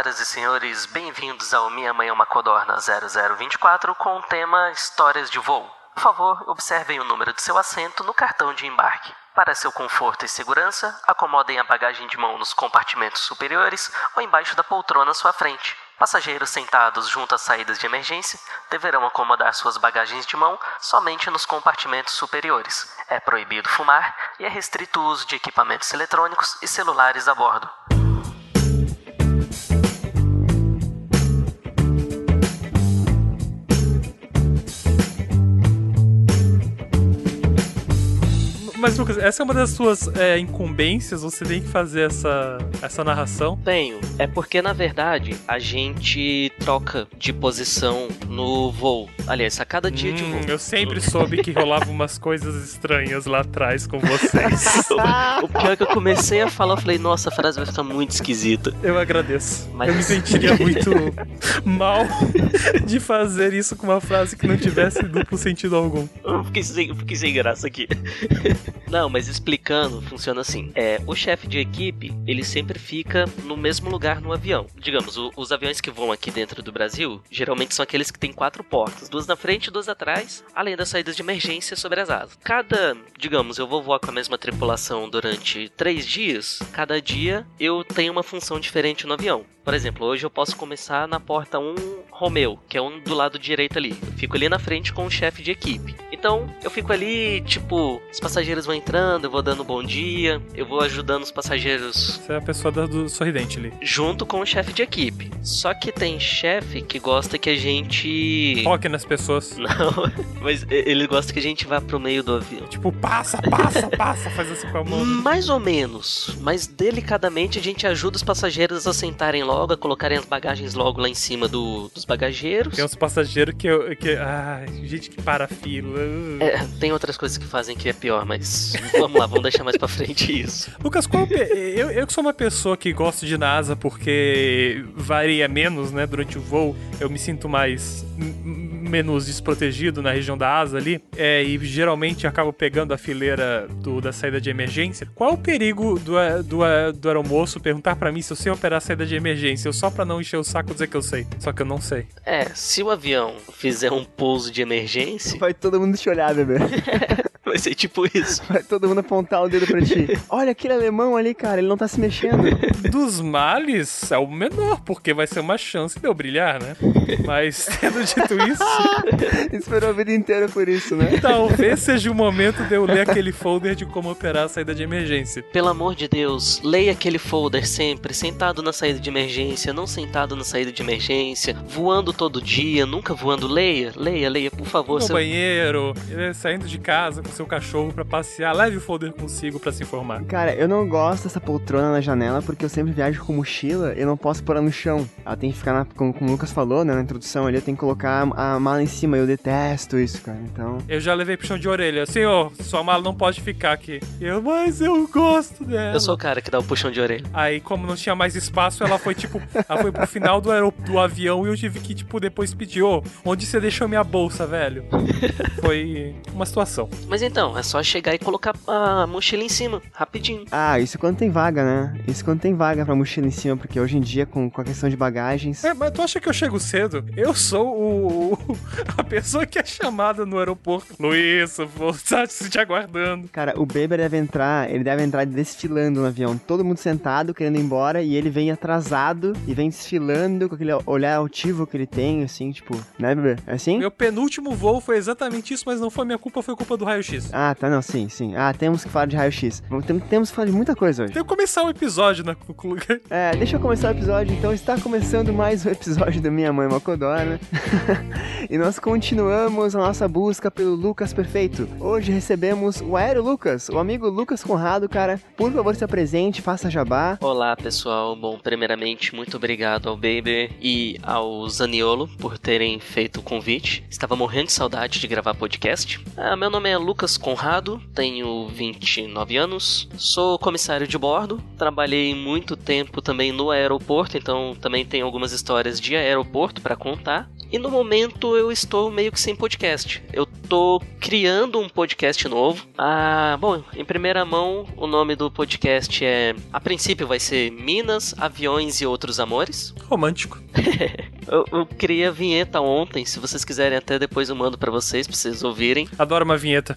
Senhoras e senhores, bem-vindos ao Minha Mãe é uma Codorna 0024 com o tema Histórias de Voo. Por favor, observem o número de seu assento no cartão de embarque. Para seu conforto e segurança, acomodem a bagagem de mão nos compartimentos superiores ou embaixo da poltrona à sua frente. Passageiros sentados junto às saídas de emergência deverão acomodar suas bagagens de mão somente nos compartimentos superiores. É proibido fumar e é restrito o uso de equipamentos eletrônicos e celulares a bordo. Mas, Lucas, essa é uma das suas é, incumbências? Você tem que fazer essa, essa narração? Tenho. É porque, na verdade, a gente troca de posição no voo. Aliás, a cada dia hum, de voo. Eu sempre soube que rolava umas coisas estranhas lá atrás com vocês. o pior é que eu comecei a falar, eu falei, nossa, a frase vai ficar muito esquisita. Eu agradeço. Mas... Eu me sentiria muito mal de fazer isso com uma frase que não tivesse duplo sentido algum. Eu fiquei sem, fiquei sem graça aqui. Não, mas explicando, funciona assim. É, o chefe de equipe, ele sempre fica no mesmo lugar no avião. Digamos, o, os aviões que voam aqui dentro do Brasil, geralmente são aqueles que têm quatro portas, duas na frente e duas atrás, além das saídas de emergência sobre as asas. Cada, digamos, eu vou voar com a mesma tripulação durante três dias, cada dia eu tenho uma função diferente no avião. Por exemplo, hoje eu posso começar na porta 1 Romeu, que é um do lado direito ali. Eu fico ali na frente com o chefe de equipe. Então, eu fico ali, tipo, os passageiros vão entrando, eu vou dando bom dia, eu vou ajudando os passageiros. Você é a pessoa do sorridente ali. Junto com o chefe de equipe. Só que tem chefe que gosta que a gente. Foque nas pessoas. Não, mas ele gosta que a gente vá pro meio do avião. Tipo, passa, passa, passa, faz assim com a mão. Mais ou menos. Mas delicadamente a gente ajuda os passageiros a sentarem logo, a colocarem as bagagens logo lá em cima do, dos bagageiros. Tem uns passageiros que. Eu, que ah, gente que para a fila. É, tem outras coisas que fazem que é pior, mas vamos lá, vamos deixar mais pra frente isso. Lucas, qual, eu, eu que sou uma pessoa que gosto de NASA porque varia menos, né, durante o voo, eu me sinto mais menos desprotegido na região da asa ali, é, e geralmente acabo pegando a fileira do, da saída de emergência. Qual o perigo do, do, do aeromoço perguntar para mim se eu sei operar a saída de emergência? Eu só pra não encher o saco dizer que eu sei. Só que eu não sei. É, se o avião fizer um pouso de emergência. Vai todo mundo te olhar, bebê. Vai ser tipo isso. Vai todo mundo apontar o dedo pra ti. Olha aquele alemão ali, cara, ele não tá se mexendo. Dos males, é o menor, porque vai ser uma chance de eu brilhar, né? Mas, tendo dito isso. Esperou a vida inteira por isso, né? Talvez seja o momento de eu ler aquele folder de como operar a saída de emergência. Pelo amor de Deus, leia aquele folder sempre, sentado na saída de emergência, não sentado na saída de emergência, voando todo dia, nunca voando. Leia, leia, leia, por favor. No você... banheiro, saindo de casa com seu cachorro para passear, leve o folder consigo para se informar. Cara, eu não gosto dessa poltrona na janela porque eu sempre viajo com mochila e eu não posso pôr ela no chão. Ela tem que ficar, na, como, como o Lucas falou, né, na introdução ali, eu tenho que colocar a mala em cima. Eu detesto isso, cara. Então. Eu já levei puxão de orelha. Senhor, sua mala não pode ficar aqui. Eu, mas eu gosto dela. Eu sou o cara que dá o puxão de orelha. Aí, como não tinha mais espaço, ela foi tipo. ela foi pro final do, do avião e eu tive que, tipo, depois pedir, ô, oh, onde você deixou minha bolsa, velho? foi uma situação. Mas então, é só chegar e colocar a mochila em cima, rapidinho. Ah, isso quando tem vaga, né? Isso quando tem vaga pra mochila em cima, porque hoje em dia, com, com a questão de bagagens. É, mas tu acha que eu chego cedo? Eu sou o, a pessoa que é chamada no aeroporto. Luiz, vou estar te aguardando. Cara, o Beber deve entrar, ele deve entrar desfilando no avião. Todo mundo sentado, querendo ir embora, e ele vem atrasado e vem desfilando com aquele olhar altivo que ele tem, assim, tipo, né, Beber? É assim? Meu penúltimo voo foi exatamente isso, mas não foi minha culpa, foi culpa do raio-x. Ah, tá, não, sim, sim. Ah, temos que falar de raio-x. Temos que falar de muita coisa hoje. Tem que começar o episódio, né? é, deixa eu começar o episódio, então. Está começando mais um episódio da Minha Mãe Macodona. e nós continuamos a nossa busca pelo Lucas Perfeito. Hoje recebemos o Aero Lucas, o amigo Lucas Conrado, cara. Por favor, se apresente, faça jabá. Olá, pessoal. Bom, primeiramente, muito obrigado ao Baby e ao Zaniolo por terem feito o convite. Estava morrendo de saudade de gravar podcast. Ah, meu nome é Lucas Conrado, tenho 29 anos, sou comissário de bordo, trabalhei muito tempo também no aeroporto, então também tenho algumas histórias de aeroporto para contar. E no momento eu estou meio que sem podcast. Eu tô criando um podcast novo. Ah, bom, em primeira mão, o nome do podcast é. A princípio vai ser Minas, Aviões e Outros Amores. Romântico. eu, eu criei a vinheta ontem. Se vocês quiserem, até depois eu mando para vocês, pra vocês ouvirem. Adoro uma vinheta.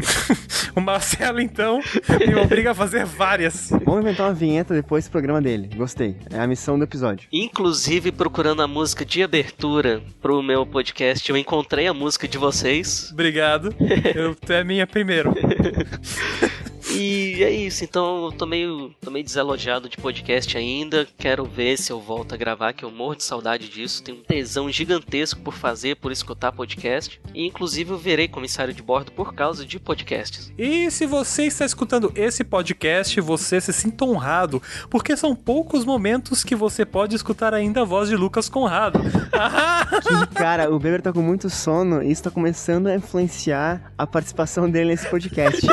o Marcelo, então, me obriga a fazer várias. Vamos inventar uma vinheta depois do programa dele. Gostei. É a missão do episódio. Inclusive, procurando a música de abertura pro meu podcast, eu encontrei a música de vocês. Obrigado. Eu, tu é minha primeiro. E é isso, então eu tô meio, tô meio desalojado de podcast ainda. Quero ver se eu volto a gravar, que eu morro de saudade disso. Tenho um tesão gigantesco por fazer, por escutar podcast. E inclusive eu verei comissário de bordo por causa de podcasts. E se você está escutando esse podcast, você se sinta honrado, porque são poucos momentos que você pode escutar ainda a voz de Lucas Conrado. que, cara, o Beber tá com muito sono e isso tá começando a influenciar a participação dele nesse podcast.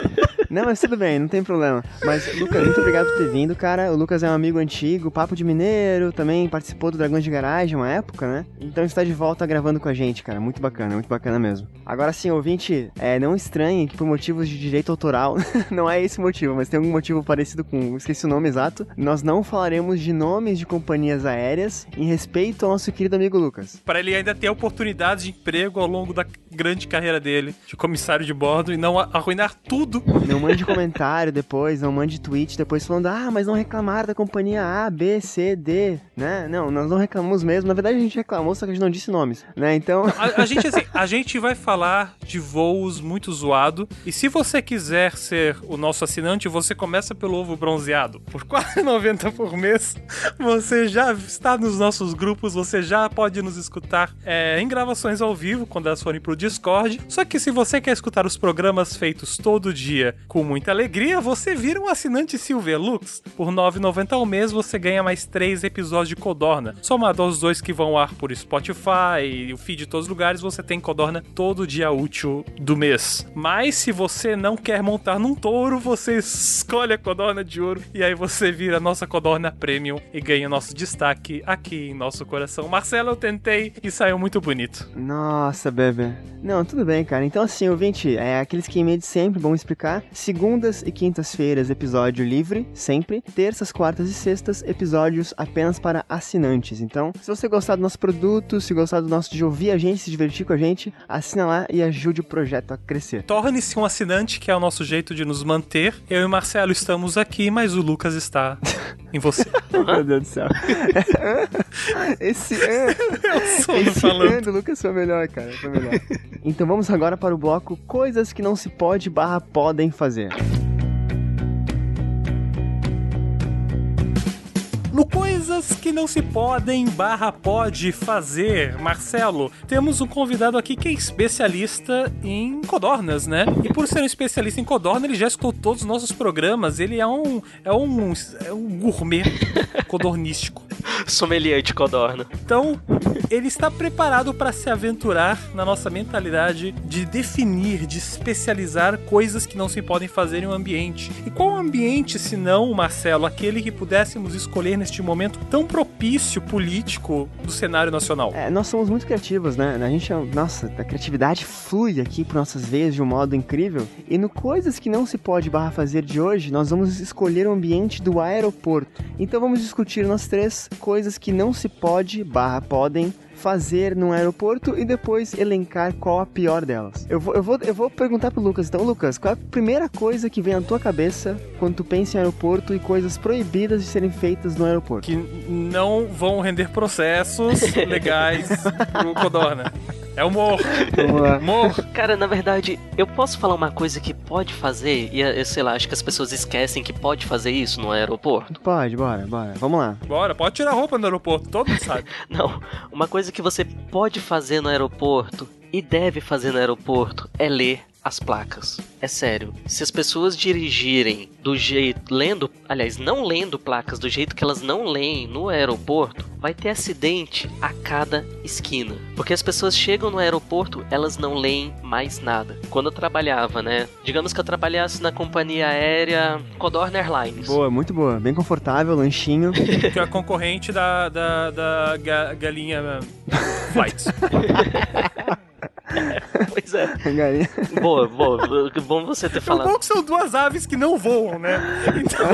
Não, mas tudo bem, não tem problema. Mas, Lucas, muito obrigado por ter vindo, cara. O Lucas é um amigo antigo, Papo de Mineiro, também participou do Dragões de Garagem uma época, né? Então está de volta gravando com a gente, cara. Muito bacana, muito bacana mesmo. Agora sim, ouvinte, é, não estranhe que por motivos de direito autoral, não é esse motivo, mas tem algum motivo parecido com, esqueci o nome exato, nós não falaremos de nomes de companhias aéreas em respeito ao nosso querido amigo Lucas. Para ele ainda ter oportunidades de emprego ao longo da grande carreira dele, de comissário de bordo, e não arruinar tudo. Não mande comentário depois, não mande tweet depois falando, ah, mas não reclamaram da companhia A, B, C, D, né? Não, nós não reclamamos mesmo. Na verdade, a gente reclamou, só que a gente não disse nomes, né? Então. A, a gente, assim, a gente vai falar de voos muito zoado. E se você quiser ser o nosso assinante, você começa pelo ovo bronzeado. Por 4,90 por mês, você já está nos nossos grupos, você já pode nos escutar é, em gravações ao vivo, quando elas forem pro Discord. Só que se você quer escutar os programas feitos todo dia com muita alegria, você vira um assinante Silverlux. Por R$ 9,90 ao mês você ganha mais três episódios de Codorna. Somado aos dois que vão ao ar por Spotify e o feed de todos os lugares, você tem Codorna todo dia útil do mês. Mas se você não quer montar num touro, você escolhe a Codorna de ouro e aí você vira nossa Codorna Premium e ganha nosso destaque aqui em nosso coração. Marcelo, eu tentei e saiu muito bonito. Nossa, bebê. Não, tudo bem, cara. Então assim, ouvinte, é aquele esquema de sempre, vamos explicar. Segundas e quintas-feiras, episódio livre, sempre. Terças, quartas e sextas, episódios apenas para assinantes. Então, se você gostar do nosso produto, se gostar do nosso de ouvir a gente, se divertir com a gente, assina lá e ajude o projeto a crescer. Torne-se um assinante, que é o nosso jeito de nos manter. Eu e o Marcelo estamos aqui, mas o Lucas está em você. Meu Deus do céu. Esse ano. Esse falando. ano, o Lucas foi melhor, cara. Foi melhor. Então vamos agora para o bloco Coisas que não se pode barra podem fazer No Coisas que não se podem barra pode fazer, Marcelo, temos um convidado aqui que é especialista em codornas, né? E por ser um especialista em codorna, ele já escutou todos os nossos programas. Ele é um, é um, é um gourmet codornístico. Sommelier de codorna. Então, ele está preparado para se aventurar na nossa mentalidade de definir, de especializar coisas que não se podem fazer em um ambiente. E qual ambiente, se não, Marcelo, aquele que pudéssemos escolher neste momento tão propício político do cenário nacional? É, nós somos muito criativos, né? A gente, é nossa, a criatividade flui aqui por nossas veias de um modo incrível. E no Coisas que não se pode barra fazer de hoje, nós vamos escolher o ambiente do aeroporto. Então vamos discutir nós três coisas que não se pode barra podem fazer no aeroporto e depois elencar qual a pior delas. Eu vou, eu vou, eu vou perguntar pro Lucas. Então, Lucas, qual é a primeira coisa que vem à tua cabeça quando tu pensa em aeroporto e coisas proibidas de serem feitas no aeroporto? Que não vão render processos legais pro Codorna. É humor. Humor. Cara, na verdade, eu posso falar uma coisa que pode fazer, e eu sei lá, acho que as pessoas esquecem que pode fazer isso no aeroporto. Pode, bora, bora. Vamos lá. Bora, pode tirar roupa no aeroporto, todo mundo sabe. Não, uma coisa que você pode fazer no aeroporto e deve fazer no aeroporto é ler as placas. É sério. Se as pessoas dirigirem do jeito. lendo. Aliás, não lendo placas do jeito que elas não leem no aeroporto, vai ter acidente a cada esquina. Porque as pessoas chegam no aeroporto, elas não leem mais nada. Quando eu trabalhava, né? Digamos que eu trabalhasse na companhia aérea Codorna Airlines. Boa, muito boa. Bem confortável, lanchinho. Que é a concorrente da, da, da ga- galinha Flights. Pois é. Galinha. Boa, boa. Bom você ter falado. bom que são duas aves que não voam, né? Então,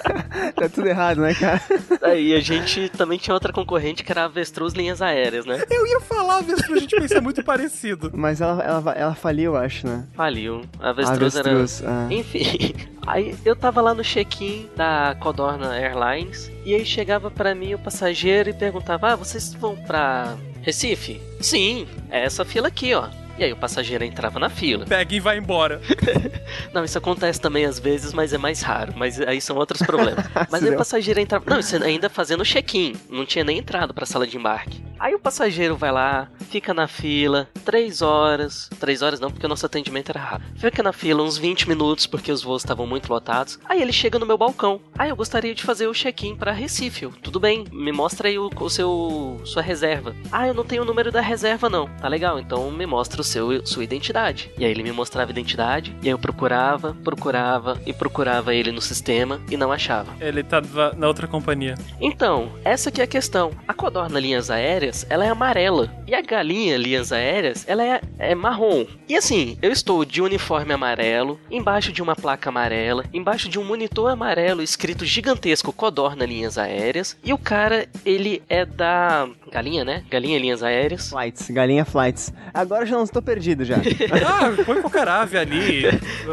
tá tudo errado, né, cara? Aí a gente também tinha outra concorrente que era a Avestruz Linhas Aéreas, né? eu ia falar mesmo pra gente pensar muito parecido. Mas ela, ela, ela faliu, eu acho, né? Faliu. A Avestruz, era. Avestruz, ah. Enfim, aí eu tava lá no check-in da Codorna Airlines e aí chegava pra mim o passageiro e perguntava: Ah, vocês vão pra Recife? Sim, é essa fila aqui, ó. E aí o passageiro entrava na fila. Pega e vai embora. Não, isso acontece também às vezes, mas é mais raro. Mas aí são outros problemas. Mas aí o passageiro entrava. Não, isso ainda fazendo check-in. Não tinha nem entrado pra sala de embarque. Aí o passageiro vai lá, fica na fila, três horas. Três horas não, porque o nosso atendimento era rápido. Fica na fila uns 20 minutos, porque os voos estavam muito lotados. Aí ele chega no meu balcão. Ah, eu gostaria de fazer o check-in pra Recife. Tudo bem, me mostra aí o, o seu sua reserva. Ah, eu não tenho o número da reserva não. Tá legal, então me mostra o seu sua identidade. E aí ele me mostrava a identidade, e aí eu procurava, procurava e procurava ele no sistema e não achava. Ele tava na outra companhia. Então, essa que é a questão. A codorna linhas aéreas, ela é amarela. E a galinha linhas aéreas, ela é, é marrom. E assim, eu estou de uniforme amarelo, embaixo de uma placa amarela, embaixo de um monitor amarelo escrito gigantesco codorna linhas aéreas. E o cara, ele é da galinha, né? Galinha linhas aéreas. Flights, galinha flights. Agora eu já não estou perdido já. Ah, põe qualquer ave ali.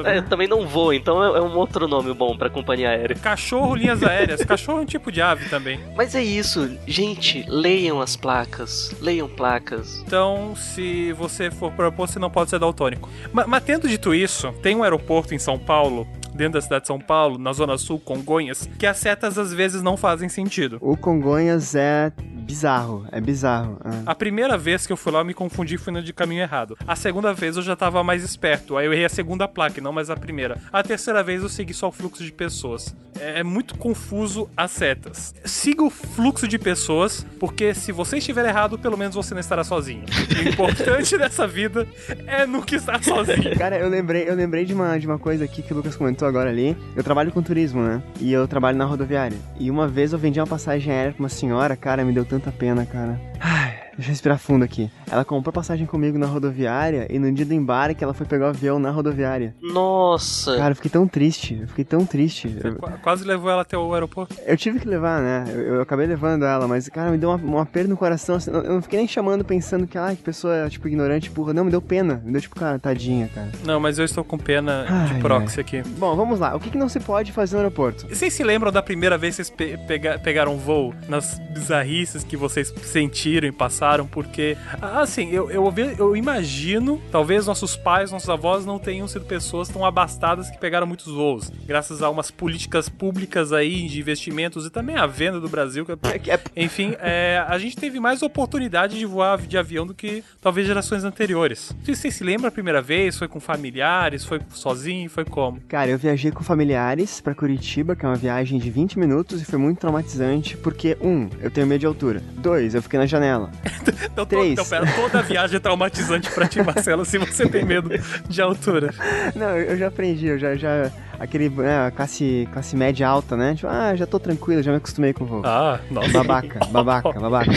É, eu também não vou, então é, é um outro nome bom pra companhia aérea. Cachorro, linhas aéreas. Cachorro é um tipo de ave também. Mas é isso, gente, leiam as placas, leiam placas. Então, se você for propor, você não pode ser daltônico. Ma- Mas, tendo dito isso, tem um aeroporto em São Paulo, dentro da cidade de São Paulo, na Zona Sul, Congonhas, que as setas às vezes não fazem sentido. O Congonhas é bizarro, é bizarro. ah. A primeira vez que eu fui lá, eu me confundi e fui no de caminho errado. A segunda vez eu já tava mais esperto, aí eu errei a segunda placa, e não mais a primeira. A terceira vez eu segui só o fluxo de pessoas. É é muito confuso as setas. Siga o fluxo de pessoas, porque se você estiver errado, pelo menos você não estará sozinho. O importante dessa vida é nunca estar sozinho. Cara, eu lembrei, eu lembrei de uma, de uma coisa aqui que o Lucas comentou agora ali. Eu trabalho com turismo, né? E eu trabalho na rodoviária. E uma vez eu vendi uma passagem aérea pra uma senhora, cara, me deu tanta pena, cara. Ai, deixa eu respirar fundo aqui. Ela comprou passagem comigo na rodoviária e no dia do embarque ela foi pegar o avião na rodoviária. Nossa! Cara, eu fiquei tão triste, eu fiquei tão triste. Eu, Qu- Quase levou ela até o aeroporto. eu tive que levar, né? Eu, eu acabei levando ela, mas, cara, me deu uma, uma perda no coração. assim, eu não fiquei nem chamando pensando que, ah, que pessoa, tipo, ignorante, burra. Não, me deu pena. Me deu, tipo, cara, tadinha, cara. Não, mas eu estou com pena de Ai, proxy aqui. Bom, vamos lá. O que, que não se pode fazer no aeroporto? Vocês se lembram da primeira vez que vocês pe- pega- pegaram voo? Nas bizarrices que vocês sentiram e passaram? Porque, assim, eu, eu, eu imagino, talvez nossos pais, nossos avós não tenham sido pessoas tão abastadas que pegaram muitos voos. Graças a umas políticas públicas aí de investimentos e também a venda do Brasil. que- É- Enfim, é, a gente teve mais oportunidade de voar de avião do que talvez gerações anteriores. Vocês se lembram a primeira vez? Foi com familiares? Foi sozinho? Foi como? Cara, eu viajei com familiares pra Curitiba, que é uma viagem de 20 minutos e foi muito traumatizante, porque, um, eu tenho medo de altura. Dois, eu fiquei na janela. Então, Três. então, pera, toda viagem é traumatizante pra ti, Marcelo, se você tem medo de altura. Não, eu eu já aprendi, eu já. já aquele. né, classe, classe média alta, né? Tipo, ah, já tô tranquilo, já me acostumei com o voo. Ah, nossa. Babaca, babaca, babaca.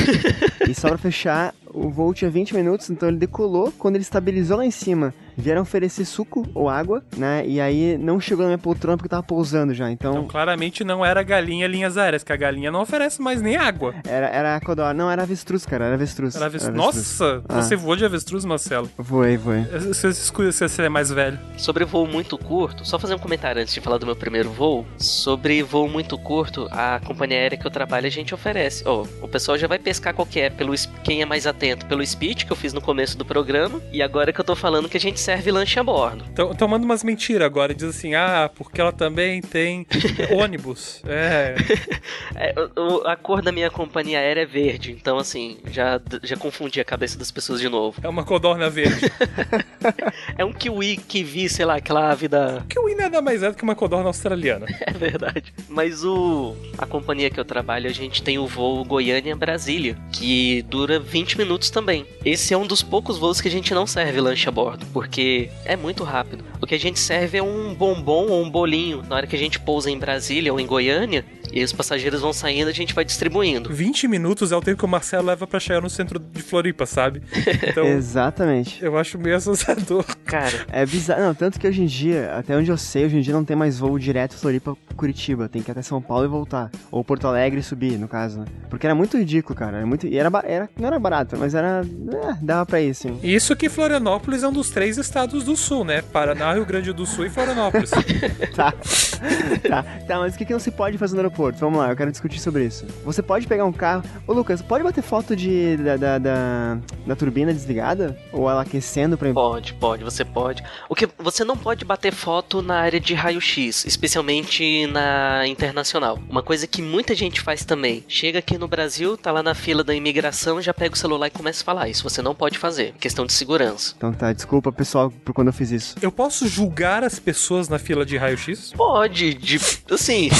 E só pra fechar, o voo tinha 20 minutos, então ele decolou. Quando ele estabilizou lá em cima, vieram oferecer suco ou água, né? E aí não chegou na minha poltrona porque tava pousando já. Então, Então, claramente não era galinha linhas aéreas, que a galinha não oferece mais nem água. era, era codorna. Não, era avestruz, cara, era avestruz. Era avestruz. Era avestruz. Nossa, Ah. você voou de avestruz, Marcelo? Voei, voei. Você escuta se você é mais velho. Sobre voo muito curto, só fazer um comentário antes de falar do meu primeiro voo. Sobre voo muito curto, a companhia aérea que eu trabalho a gente oferece. Ó, o pessoal já vai pescar qual que é, pelo, quem é mais atento, pelo speech que eu fiz no começo do programa, e agora que eu tô falando que a gente serve lanche a bordo. Então, manda umas mentiras agora. Diz assim, ah, porque ela também tem ônibus. É. É, o- a cor da minha companhia aérea é verde, então assim, já, já confundi a cabeça das pessoas de novo. É uma codorna verde. É um kiwi, kiwi, sei lá, aquela ave da... que o nada mais é do que uma codorna australiana. É verdade. Mas o a companhia que eu trabalho, a gente tem o voo Goiânia-Brasília, que dura 20 minutos também. Esse é um dos poucos voos que a gente não serve lanche a bordo, porque é muito rápido. O que a gente serve é um bombom ou um bolinho. Na hora que a gente pousa em Brasília ou em Goiânia, e os passageiros vão saindo, a gente vai distribuindo. 20 minutos é o tempo que o Marcelo leva pra chegar no centro de Floripa, sabe? Então, Exatamente. eu acho meio assustador. Cara, É bizarro. Não, tanto que hoje em dia, até onde eu sei, hoje em dia não tem mais voo direto Floripa-Curitiba. Tem que ir até São Paulo e voltar. Ou Porto Alegre e subir, no caso, né? Porque era muito ridículo, cara. Era muito... E era, era... Não era barato, mas era... É, dava pra ir, sim. Isso que Florianópolis é um dos três estados do sul, né? Paraná, Rio Grande do Sul e Florianópolis. Tá. tá. Tá, mas o que, que não se pode fazer no aeroporto? Vamos lá, eu quero discutir sobre isso. Você pode pegar um carro. Ô, Lucas, pode bater foto de, da, da, da, da turbina desligada? Ou ela aquecendo pra. Pode, pode, você pode. O que você não pode bater foto na área de raio-x, especialmente na internacional. Uma coisa que muita gente faz também. Chega aqui no Brasil, tá lá na fila da imigração, já pega o celular e começa a falar. Isso você não pode fazer. Questão de segurança. Então tá, desculpa pessoal por quando eu fiz isso. Eu posso julgar as pessoas na fila de raio-x? Pode, de, assim,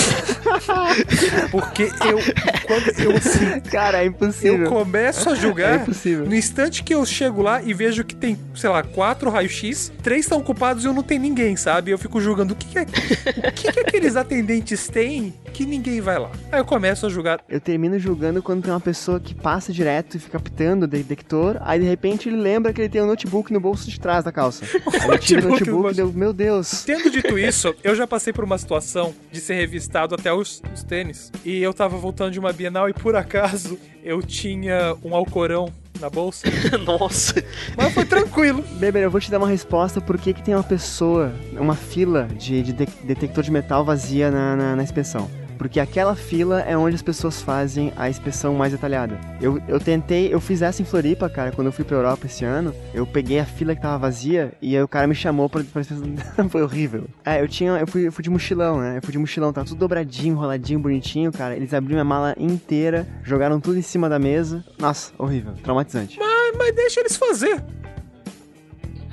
Porque eu, quando eu, assim, Cara, é eu impossível. começo a É julgar, impossível. no instante que eu chego lá e vejo que tem, sei lá, quatro raio-x, três estão ocupados e eu não tem ninguém, sabe? Eu fico julgando o que, que, é, o que, que aqueles atendentes têm que ninguém vai lá. Aí eu começo a julgar. Eu termino julgando quando tem uma pessoa que passa direto e fica pitando o detector, aí de repente ele lembra que ele tem um notebook no bolso de trás da calça. Aí ele tira o Notebook deu, meu Deus. Tendo dito isso, eu já passei por uma situação de ser revistado até os, os tênis. E eu tava voltando de uma Bienal e por acaso eu tinha um alcorão na bolsa. nossa. Mas foi tranquilo. Beber, eu vou te dar uma resposta por que, que tem uma pessoa, uma fila de, de de- detector de metal vazia na, na, na inspeção. Porque aquela fila é onde as pessoas fazem a inspeção mais detalhada. Eu, eu tentei, eu fiz essa em Floripa, cara, quando eu fui pra Europa esse ano. Eu peguei a fila que tava vazia e aí o cara me chamou pra, pra inspeção. Foi horrível. É, eu tinha. Eu fui, eu fui de mochilão, né? Eu fui de mochilão, tava tudo dobradinho, enroladinho, bonitinho, cara. Eles abriram minha mala inteira, jogaram tudo em cima da mesa. Nossa, horrível, traumatizante. Mas, mas deixa eles fazer.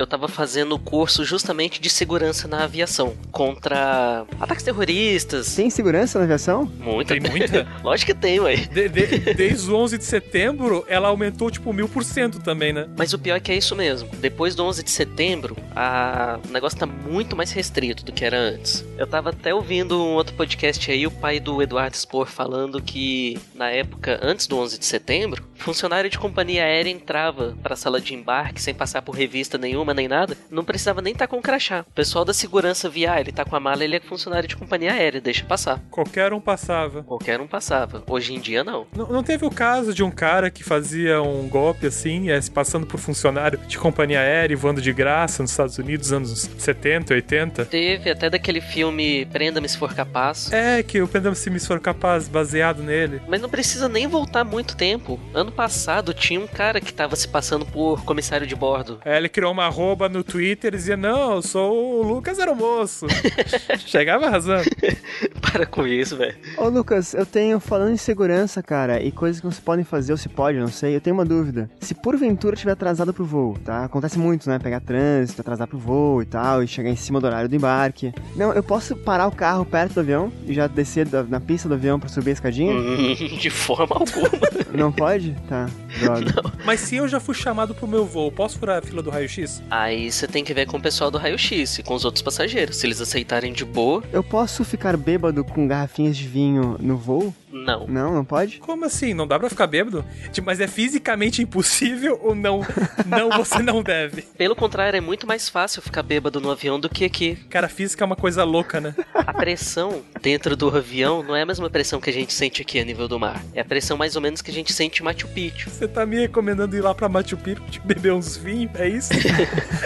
Eu tava fazendo curso justamente de segurança na aviação. Contra ataques terroristas. Tem segurança na aviação? Muita. Tem muita. Lógico que tem, ué. De- de- desde o 11 de setembro, ela aumentou tipo mil por cento também, né? Mas o pior é que é isso mesmo. Depois do 11 de setembro, a... o negócio tá muito mais restrito do que era antes. Eu tava até ouvindo um outro podcast aí, o pai do Eduardo Spor falando que na época antes do 11 de setembro, funcionário de companhia aérea entrava pra sala de embarque sem passar por revista nenhuma nem nada, não precisava nem estar com crachá. O pessoal da segurança via, ah, ele tá com a mala, ele é funcionário de companhia aérea, deixa passar. Qualquer um passava. Qualquer um passava. Hoje em dia não. Não, não teve o caso de um cara que fazia um golpe assim, é, passando por funcionário de companhia aérea e voando de graça nos Estados Unidos, anos 70, 80? Teve até daquele filme Prenda-me se for capaz. É, que o Pendam se for capaz, baseado nele. Mas não precisa nem voltar muito tempo. Ano passado tinha um cara que tava se passando por comissário de bordo. Aí ele criou uma arroba no Twitter e dizia: Não, eu sou o Lucas Aeromoço. Chegava arrasando. Para com isso, velho. Ô Lucas, eu tenho, falando em segurança, cara, e coisas que não se podem fazer ou se pode, não sei, eu tenho uma dúvida. Se porventura estiver atrasado pro voo, tá? Acontece muito, né? Pegar trânsito, atrasar pro voo e tal, e chegar em cima do horário do embarque. Não, eu posso parar o carro perto do avião e já descer da- na pista do avião pra subir a escadinha? De forma alguma. Não pode? Tá, droga. Mas se eu já fui chamado pro meu voo, posso furar a fila do raio-x? Aí você tem que ver com o pessoal do raio-x e com os outros passageiros. Se eles aceitarem de boa, Eu posso ficar bêbado com garrafinhas de vinho no voo? Não. Não, não pode? Como assim? Não dá pra ficar bêbado? Tipo, mas é fisicamente impossível ou não? Não, você não deve. Pelo contrário, é muito mais fácil ficar bêbado no avião do que aqui. Cara, física é uma coisa louca, né? A pressão dentro do avião não é a mesma pressão que a gente sente aqui a nível do mar. É a pressão mais ou menos que a gente sente em Machu Picchu. Você tá me recomendando ir lá pra Machu Picchu beber uns vinhos? É isso?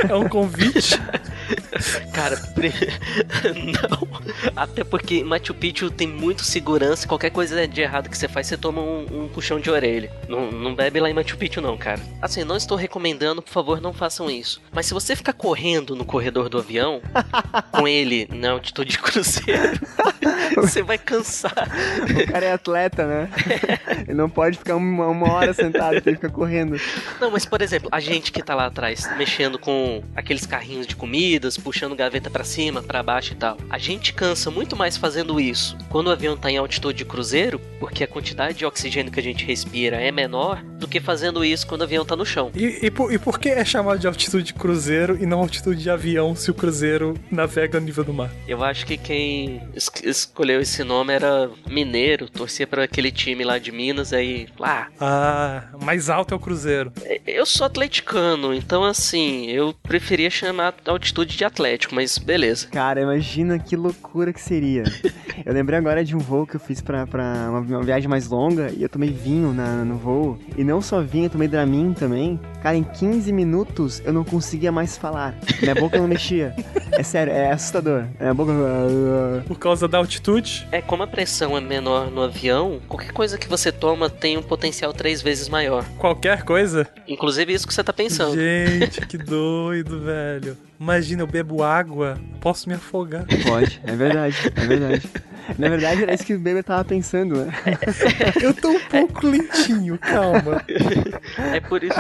É um convite? Cara, pre... não. Até porque Machu Picchu tem muito segurança. Qualquer coisa de errado que você faz, você toma um, um puxão de orelha. Não, não bebe lá em Machu Picchu, não, cara. Assim, não estou recomendando, por favor, não façam isso. Mas se você ficar correndo no corredor do avião, com ele na altitude de cruzeiro, você vai cansar. O cara é atleta, né? Ele não pode ficar uma, uma hora sentado, tem que ficar correndo. Não, mas por exemplo, a gente que tá lá atrás, mexendo com aqueles carrinhos de comidas, puxando gaveta para cima, para baixo e tal. A gente cansa muito mais fazendo isso quando o avião tá em altitude de cruzeiro, porque a quantidade de oxigênio que a gente respira é menor do que fazendo isso quando o avião tá no chão. E, e, por, e por que é chamado de altitude de cruzeiro e não altitude de avião se o cruzeiro navega no nível do mar? Eu acho que quem es escolheu esse nome era mineiro, torcia para aquele time lá de Minas, aí lá. Ah, mais alto é o cruzeiro. Eu sou atleticano, então assim, eu preferia chamar altitude de atlético, mas beleza. Cara, imagina que loucura que seria. eu lembrei agora de um voo que eu fiz pra, pra uma, uma viagem mais longa e eu tomei vinho na, no voo. E não só vinho, eu tomei Dramin também. Cara, em 15 minutos eu não conseguia mais falar. Minha boca não mexia. É sério, é assustador. Minha boca. Por causa da altitude? É, como a pressão é menor no avião, qualquer coisa que você toma tem um potencial três vezes maior. Qualquer coisa? Inclusive isso que você tá pensando. Gente, que doido, velho. Imagina, eu bebo água, posso me afogar. Pode, é verdade, é verdade. Na verdade, era isso que o Bieber tava pensando, né? eu tô um pouco lentinho, calma. É por isso.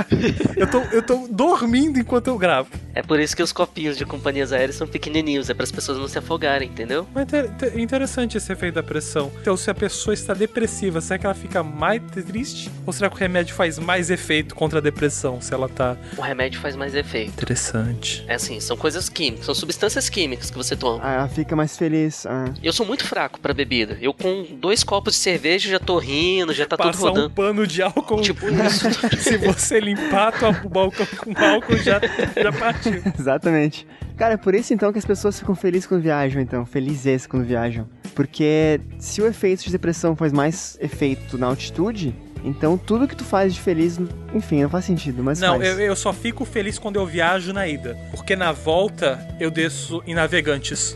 eu, tô, eu tô dormindo enquanto eu gravo. É por isso que os copinhos de companhias aéreas são pequenininhos, é para as pessoas não se afogarem, entendeu? Mas é interessante esse efeito da pressão. Então, se a pessoa está depressiva, será que ela fica mais triste? Ou será que o remédio faz mais efeito contra a depressão, se ela tá... O remédio faz mais efeito. Interessante. É assim, são coisas químicas, são substâncias químicas que você toma. Ah, ela fica mais feliz. Ah. Eu sou muito fraco para bebida. Eu com dois copos de cerveja já tô rindo, já tá Passar tudo rodando. um pano de álcool. Tipo isso. se você limpar tua balcão com álcool, já, já partiu. Exatamente. Cara, é por isso então que as pessoas ficam felizes quando viajam, então. Felizes quando viajam. Porque se o efeito de depressão faz mais efeito na altitude, então tudo que tu faz de feliz, enfim, não faz sentido, mas Não, eu, eu só fico feliz quando eu viajo na ida. Porque na volta eu desço em navegantes.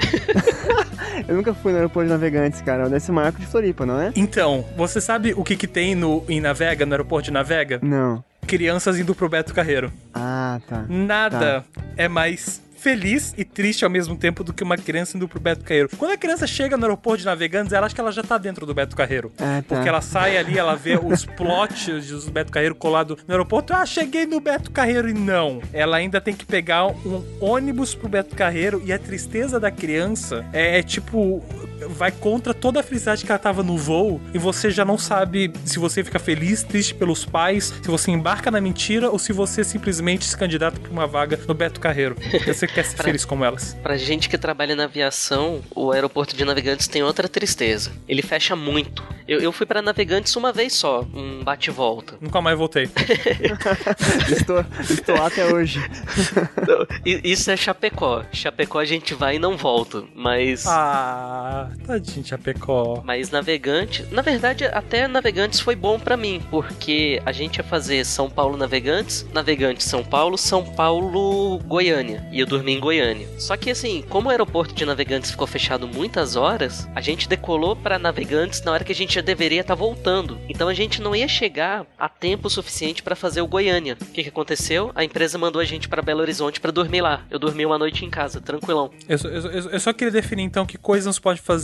eu nunca fui no aeroporto de navegantes, cara. Eu desço Marco de Floripa, não é? Então, você sabe o que, que tem no, em Navega, no aeroporto de Navega? Não. Crianças indo pro Beto Carreiro. Ah, tá. Nada é mais feliz e triste ao mesmo tempo do que uma criança indo pro Beto Carreiro. Quando a criança chega no aeroporto de Navegantes, ela acha que ela já tá dentro do Beto Carreiro. Ah, tá. Porque ela sai ali, ela vê os plots do Beto Carreiro colado no aeroporto. Ah, cheguei no Beto Carreiro e não. Ela ainda tem que pegar um ônibus pro Beto Carreiro e a tristeza da criança é, é tipo vai contra toda a felicidade que ela tava no voo e você já não sabe se você fica feliz, triste pelos pais, se você embarca na mentira ou se você simplesmente se candidata pra uma vaga no Beto Carreiro. Você quer ser Pra- feliz como elas. Pra gente que trabalha na aviação, o aeroporto de Navegantes tem outra tristeza. Ele fecha muito. Eu, eu fui pra Navegantes uma vez só, um bate-volta. Nunca mais voltei. estou, estou lá até hoje. Não, Isso é Chapecó. Chapecó a gente vai e não volta. Mas. Ah, tadinho de Chapecó. Mas navegante, na verdade, até navegantes foi bom pra mim, porque a gente ia fazer São Paulo Navegantes, Navegantes São Paulo, São Paulo Goiânia, e eu dormi em Goiânia. Só que assim, como o aeroporto de Navegantes ficou fechado muitas horas, a gente decolou pra Navegantes na hora que a gente já deveria estar voltando. Então a gente não ia chegar a tempo suficiente pra fazer o Goiânia. O que, que aconteceu? A empresa mandou a gente pra Belo Horizonte pra dormir lá. Eu dormi uma noite em casa, tranquilão. Eu, só- eu, eu- eu só queria definir então que coisas não se pode fazer.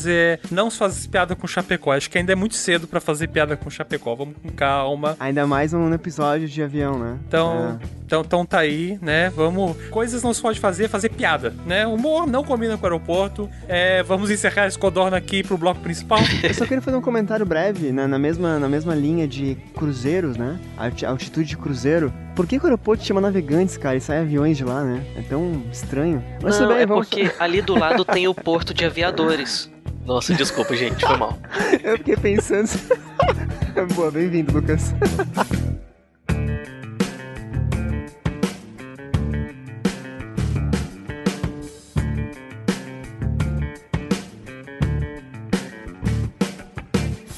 Não se faz piada com Chapecó. Acho que ainda é muito cedo pra fazer piada com Chapecó. Vamos com calma. Ainda mais um episódio de avião, né? Então, então, então tá aí, né? Vamos. Coisas não se pode fazer, fazer piada, né? Humor não combina com o aeroporto. É, vamos encerrar esse codorna aqui pro bloco principal. Eu só queria fazer um comentário breve, né, na, mesma, na mesma linha de cruzeiros, né? Alti- Altitude de cruzeiro. Por que, que o aeroporto chama navegantes, cara, e sai aviões de lá, né? É tão estranho. Mas não, tudo bem, é vamos. porque ali do lado tem o porto de aviadores. Nossa, desculpa, gente, foi mal. Eu fiquei pensando. Boa, bem-vindo, Lucas.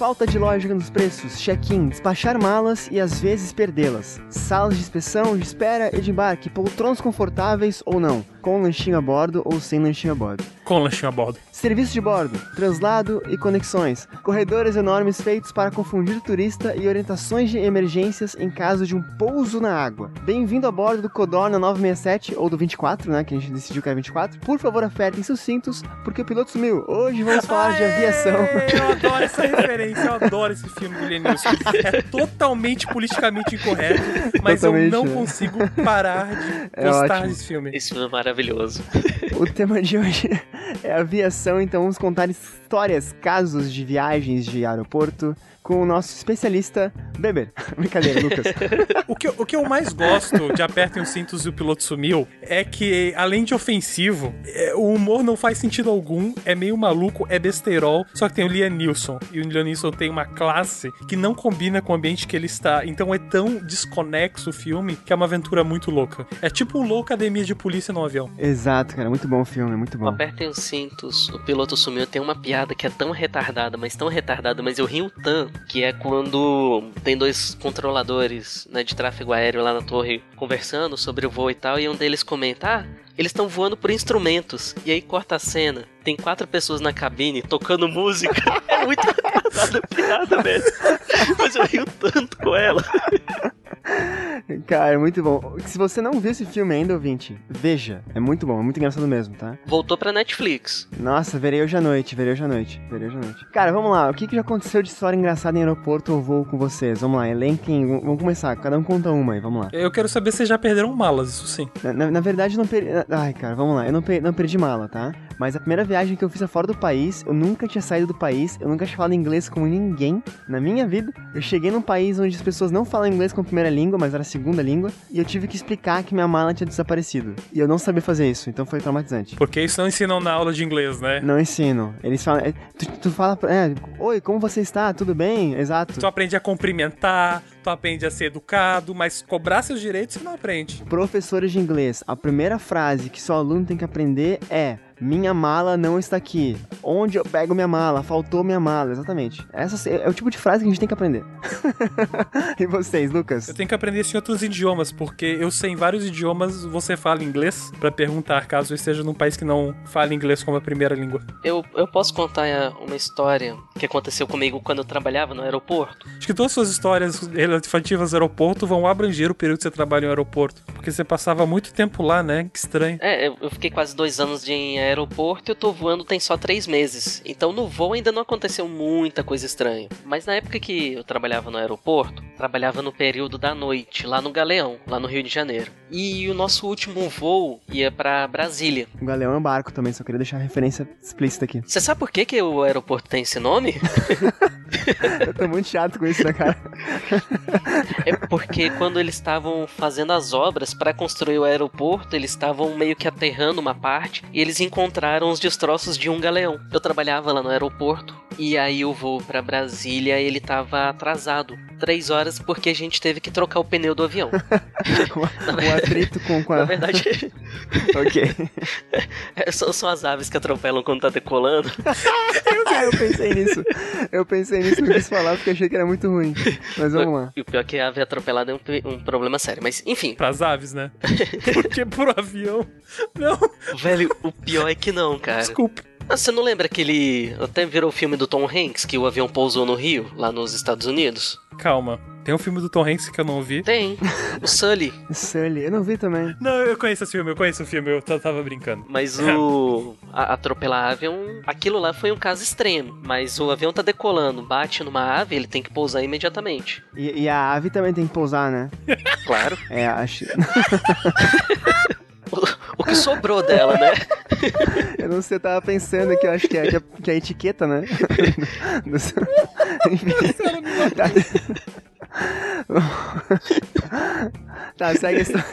falta de lógica nos preços, check-in, despachar malas e às vezes perdê-las, salas de inspeção, de espera e de embarque, poltronas confortáveis ou não, com lanchinho a bordo ou sem lanchinho a bordo. Com lanchinho a bordo. Serviço de bordo, translado e conexões. Corredores enormes feitos para confundir o turista e orientações de emergências em caso de um pouso na água. Bem-vindo a bordo do Codorna 967 ou do 24, né? Que a gente decidiu que era 24. Por favor, apertem seus cintos, porque o piloto sumiu. Hoje vamos falar de aviação. Eu adoro essa referência, eu adoro esse filme do Lenilson. É totalmente politicamente incorreto, mas Totalmente, eu não né? consigo parar de É gostar ótimo. desse filme. Esse filme é maravilhoso maravilhoso. O tema de hoje é aviação, então vamos contar histórias, casos de viagens de aeroporto com o nosso especialista Beber. Brincadeira, Lucas. O que, eu- o que eu mais gosto de Apertem os Cintos e o Piloto Sumiu é que, além de ofensivo, é, o humor não faz sentido algum, é meio maluco, é besteirol, só que tem o Liam Neeson. E o Liam Neeson tem uma classe que não combina com o ambiente que ele está. Então é tão desconexo o filme que é uma aventura muito louca. É tipo um louco academia de polícia no avião. Exato, cara. Muito bom o filme, muito bom. Apertem os cintos, o piloto sumiu. Tem uma piada que é tão retardada, mas tão retardada, mas eu rio tanto, que é quando tem dois controladores né, de tráfego aéreo lá na torre conversando sobre o voo e tal, e um deles comenta, ah, eles estão voando por instrumentos. E aí corta a cena. Tem quatro pessoas na cabine tocando música. É muito retardada a piada mesmo. Mas eu rio tanto com ela. Cara, muito bom. Se você não viu esse filme ainda, ouvinte, veja. É muito bom, é muito engraçado mesmo, tá? Voltou pra Netflix. Nossa, verei hoje à noite, verei hoje à noite, verei hoje à noite. Cara, vamos lá. O que, que já aconteceu de história engraçada em aeroporto ou voo com vocês? Vamos lá, elenquem. Vamos começar. Cada um conta uma aí, vamos lá. Eu quero saber se já perderam malas, isso sim. Na, na- na verdade, não perdi. Ai, cara, vamos lá. Eu não, per- não perdi mala, tá? Mas a primeira viagem que eu fiz fora do país. Eu nunca tinha saído do país. Eu nunca tinha falado inglês com ninguém na minha vida. Eu cheguei num país onde as pessoas não falam inglês como primeira língua, mas era segunda língua. E eu tive que explicar que minha mala tinha desaparecido. E eu não sabia fazer isso, então foi traumatizante. Porque isso não ensinam na aula de inglês, né? Não ensino. Eles falam. é, Tu, tu fala. É, Oi, como você está? Tudo bem? Exato. Tu aprende a cumprimentar, tu aprende a ser educado, mas cobrar seus direitos você não aprende. Professores de inglês, a primeira frase que seu aluno tem que aprender é: Minha mala não está aqui. Onde eu pego minha mala? Faltou minha mala. Exatamente. Essa é o tipo de frase que a gente tem que aprender. e vocês, Lucas? Eu tenho que aprender isso em outros idiomas, porque eu sei em vários idiomas você fala inglês pra perguntar caso eu esteja num país que não fale inglês como a primeira língua. Eu, eu posso contar é, uma história que aconteceu comigo quando eu trabalhava no aeroporto. Acho que todas as suas histórias relativas ao aeroporto vão abranger o período que você trabalha em aeroporto, porque você passava muito tempo lá, né? Que estranho. É, eu, eu fiquei quase dois anos de, em aeroporto e eu tô voando tem só três meses. Então no voo ainda não aconteceu muita coisa estranha. Mas na época que eu trabalhava no aeroporto, trabalhava no período da noite, lá no Galeão, lá no Rio de Janeiro. E o nosso último voo ia pra Brasília. O Galeão é um barco também, só queria deixar a referência explícita aqui. Você sabe por que, que o aeroporto tem esse nome? Eu tô muito chato com isso, né, cara? É porque quando eles estavam fazendo as obras para construir o aeroporto, eles estavam meio que aterrando uma parte e eles encontraram os destroços de um galeão. Eu trabalhava lá no aeroporto e aí o voo para Brasília ele tava atrasado. Três horas porque a gente teve que trocar o pneu do avião. o atrito com, com a. Na verdade, ok. é, são, são as aves que atropelam quando tá decolando. Ah, eu pensei nisso. Eu pensei nisso, não quis falar porque achei que era muito ruim. Mas vamos lá. E o pior é que a ave atropelada é um, um problema sério. Mas enfim, Pras aves, né? Porque pro avião. Não, velho, o pior é que não, cara. desculpa. Ah, Você não lembra aquele. Até virou o filme do Tom Hanks que o avião pousou no Rio, lá nos Estados Unidos? Calma. Tem um filme do Tom Hanks que eu não vi. Tem. O Sully. Sully, eu não vi também. Não, eu conheço esse filme, eu conheço o filme, eu tava brincando. Mas o. A, atropelar a ave é um. Aquilo lá foi um caso extremo. Mas o avião tá decolando, bate numa ave, ele tem que pousar imediatamente. E, e a ave também tem que pousar, né? Claro. É, acho. Que sobrou dela, né? Eu não sei, eu tava pensando que eu acho que é, que é, que é a etiqueta, né? Tá. tá, segue a história.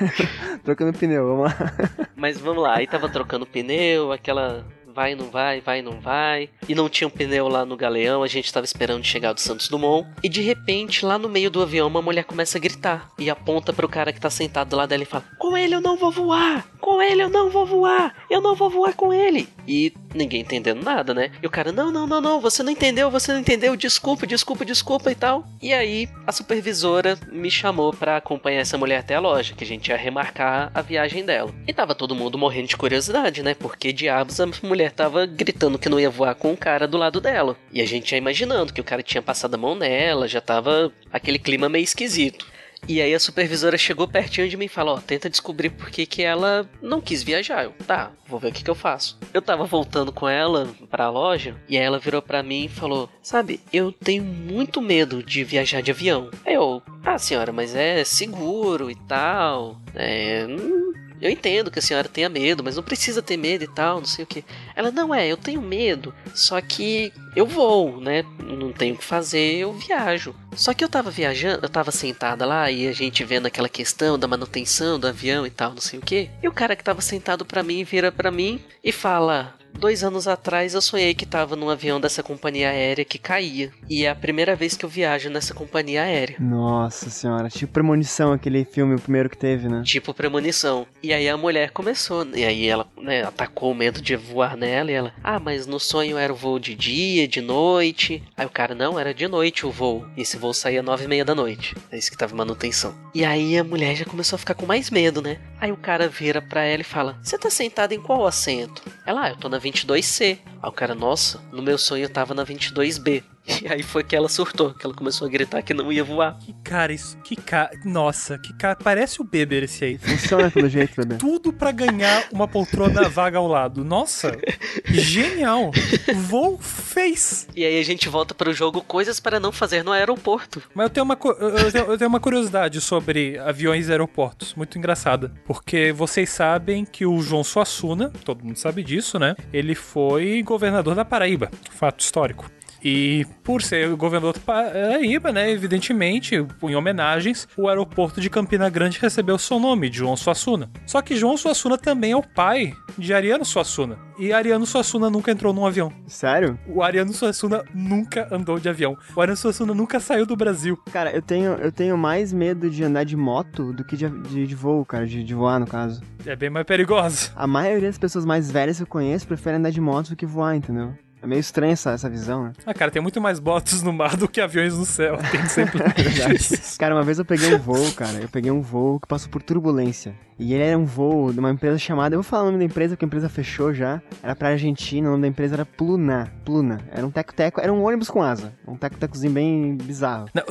Trocando pneu, vamos lá. Mas vamos lá, aí tava trocando pneu, aquela. Vai, não vai, vai, não vai. E não tinha um pneu lá no galeão, a gente tava esperando chegar do Santos Dumont. E de repente, lá no meio do avião, uma mulher começa a gritar. E aponta pro cara que tá sentado do lado dela e fala: Com ele eu não vou voar! Com ele eu não vou voar, eu não vou voar com ele. E ninguém entendendo nada, né? E o cara, não, não, não, não, você não entendeu, você não entendeu, desculpa, desculpa, desculpa e tal. E aí a supervisora me chamou para acompanhar essa mulher até a loja, que a gente ia remarcar a viagem dela. E tava todo mundo morrendo de curiosidade, né? Porque diabos a mulher tava gritando que não ia voar com o cara do lado dela. E a gente ia imaginando que o cara tinha passado a mão nela, já tava aquele clima meio esquisito. E aí a supervisora chegou pertinho de mim e falou, ó, tenta descobrir por que, que ela não quis viajar. Eu, tá, vou ver o que, que eu faço. Eu tava voltando com ela pra loja, e aí ela virou pra mim e falou, sabe, eu tenho muito medo de viajar de avião. Aí eu, ah senhora, mas é seguro e tal, é... Hum, eu entendo que a senhora tenha medo, mas não precisa ter medo e tal, não sei o que. Ela, não é, eu tenho medo, só que eu vou, né? Não tenho o que fazer, eu viajo. Só que eu tava viajando, eu tava sentada lá e a gente vendo aquela questão da manutenção do avião e tal, não sei o que. E o cara que tava sentado para mim vira para mim e fala: Dois anos atrás eu sonhei que tava num avião dessa companhia aérea que caía. E é a primeira vez que eu viajo nessa companhia aérea. Nossa senhora, tipo Premonição, aquele filme, o primeiro que teve, né? Tipo Premonição. E aí a mulher começou, e aí ela né, atacou o medo de voar nela e ela, ah, mas no sonho era o voo de dia, de noite. Aí o cara, não, era de noite o voo. E esse voo saía nove e meia da noite. É isso que tava em manutenção. E aí a mulher já começou a ficar com mais medo, né? Aí o cara vira pra ela e fala, você tá sentada em qual assento? Ela, ah, eu tô na 22C. Aí o cara, nossa, no meu sonho eu tava na 22B. E aí foi que ela surtou, que ela começou a gritar que não ia voar. Que cara, isso. Que cara. Nossa, que cara. Parece o Beber esse aí. Funciona pelo jeito, Beber. Tudo pra ganhar uma poltrona vaga ao lado. Nossa, genial. Voo fez. E aí a gente volta para o jogo Coisas para Não Fazer no Aeroporto. Mas eu tenho uma, eu tenho, eu tenho uma curiosidade sobre aviões e aeroportos, muito engraçada. Porque vocês sabem que o João Suassuna, todo mundo sabe disso, né? Ele foi governador da Paraíba. Fato histórico. E por ser governador do Paraíba, né, evidentemente, em homenagens, o aeroporto de Campina Grande recebeu seu nome, João Suassuna. Só que João Suassuna também é o pai de Ariano Suassuna. E Ariano Suassuna nunca entrou num avião. Sério? O Ariano Suassuna nunca andou de avião. O Ariano Suassuna nunca saiu do Brasil. Cara, eu tenho, eu tenho mais medo de andar de moto do que de, de, de voo, cara, de, de voar, no caso. É bem mais perigoso. A maioria das pessoas mais velhas que eu conheço preferem andar de moto do que voar, entendeu? É meio estranha essa, essa visão, né? Ah, cara, tem muito mais botos no mar do que aviões no céu. Tem sempre. cara, uma vez eu peguei um voo, cara. Eu peguei um voo que passou por turbulência. E ele era um voo de uma empresa chamada. Eu vou falar o nome da empresa, porque a empresa fechou já. Era pra Argentina, o nome da empresa era Pluna. Pluna. Era um teco-teco, era um ônibus com asa. Um teco-tecozinho bem bizarro. Não,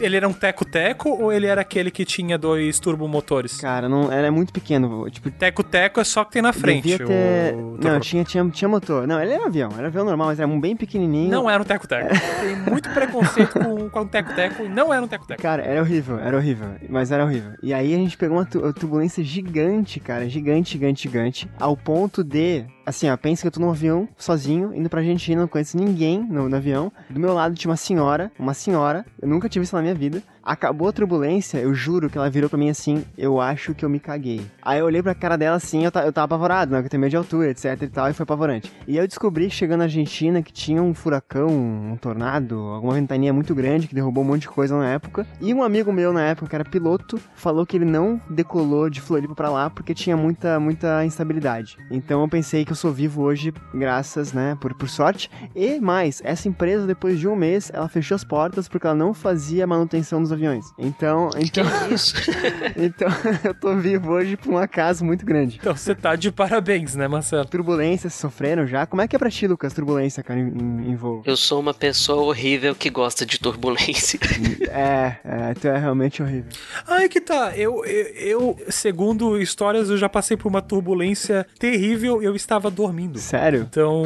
ele era um teco-teco ou ele era aquele que tinha dois turbomotores? Cara, não, era muito pequeno. Tipo, teco-teco é só que tem na frente. Devia ter... Não, tinha, tinha, tinha motor. Não, ele era um avião. Era um avião normal, mas era um bem pequenininho. Não era um teco-teco. Tem muito preconceito com, com um teco-teco. Não era um teco-teco. Cara, era horrível, era horrível. Mas era horrível. E aí a gente pegou uma turbulência gigante, cara. Gigante, gigante, gigante. Ao ponto de Assim, ó, pensa que eu tô num avião sozinho, indo pra Argentina, não conheço ninguém no, no, avião. Do meu lado tinha uma senhora, uma senhora, eu nunca tive isso na minha vida. Acabou a turbulência, eu juro que ela virou pra mim assim, eu acho que eu me caguei. Aí eu olhei pra cara dela assim, eu, eu tava apavorado, né, que eu tenho medo de altura, etc e tal, e foi apavorante. E eu descobri, chegando na Argentina, que tinha um furacão, um tornado, alguma ventania muito grande, que derrubou um monte de coisa na época. E um amigo meu na época, que era piloto, falou que ele não decolou de Floripa pra lá, porque tinha muita, muita instabilidade. Então eu pensei que que eu sou vivo hoje graças, né, por, por sorte. E mais, essa empresa, depois de um mês, ela fechou as portas porque ela não fazia manutenção dos aviões. Então, então, que isso? então eu tô vivo hoje por um acaso muito grande. Então você tá de parabéns, né, Marcelo? Turbulências sofreram já? Como é que é pra ti, Lucas, turbulência, cara, em, em, em voo? Eu sou uma pessoa horrível que gosta de turbulência. é, é, tu é realmente horrível. Ai, que tá. Eu, eu, eu, segundo histórias, eu já passei por uma turbulência terrível. Eu estava estava dormindo. Sério? Então,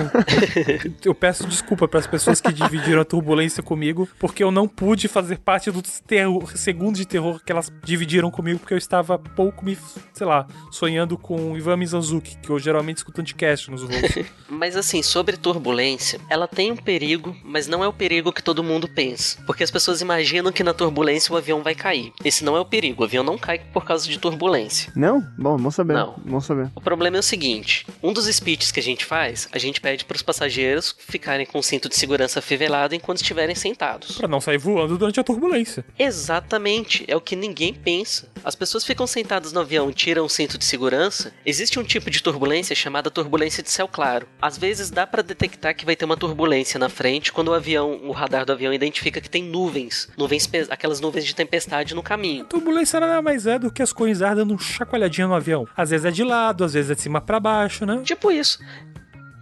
eu peço desculpa para as pessoas que dividiram a turbulência comigo, porque eu não pude fazer parte do terror, segundo de terror que elas dividiram comigo, porque eu estava pouco me, sei lá, sonhando com Ivan Mizanzuki, que eu geralmente escuto anticast nos voos. mas assim, sobre turbulência, ela tem um perigo, mas não é o perigo que todo mundo pensa. Porque as pessoas imaginam que na turbulência o avião vai cair. Esse não é o perigo, o avião não cai por causa de turbulência. Não? Bom, vamos saber. Não. Vamos saber. O problema é o seguinte: um dos pitches que a gente faz, a gente pede para os passageiros ficarem com o cinto de segurança fivelado enquanto estiverem sentados. Pra não sair voando durante a turbulência. Exatamente, é o que ninguém pensa. As pessoas ficam sentadas no avião e tiram o cinto de segurança. Existe um tipo de turbulência chamada turbulência de céu claro. Às vezes dá para detectar que vai ter uma turbulência na frente quando o avião, o radar do avião identifica que tem nuvens, nuvens aquelas nuvens de tempestade no caminho. Turbulência nada mais é do que as coisas dando um chacoalhadinha no avião. Às vezes é de lado, às vezes é de cima para baixo, né? Tipo isso.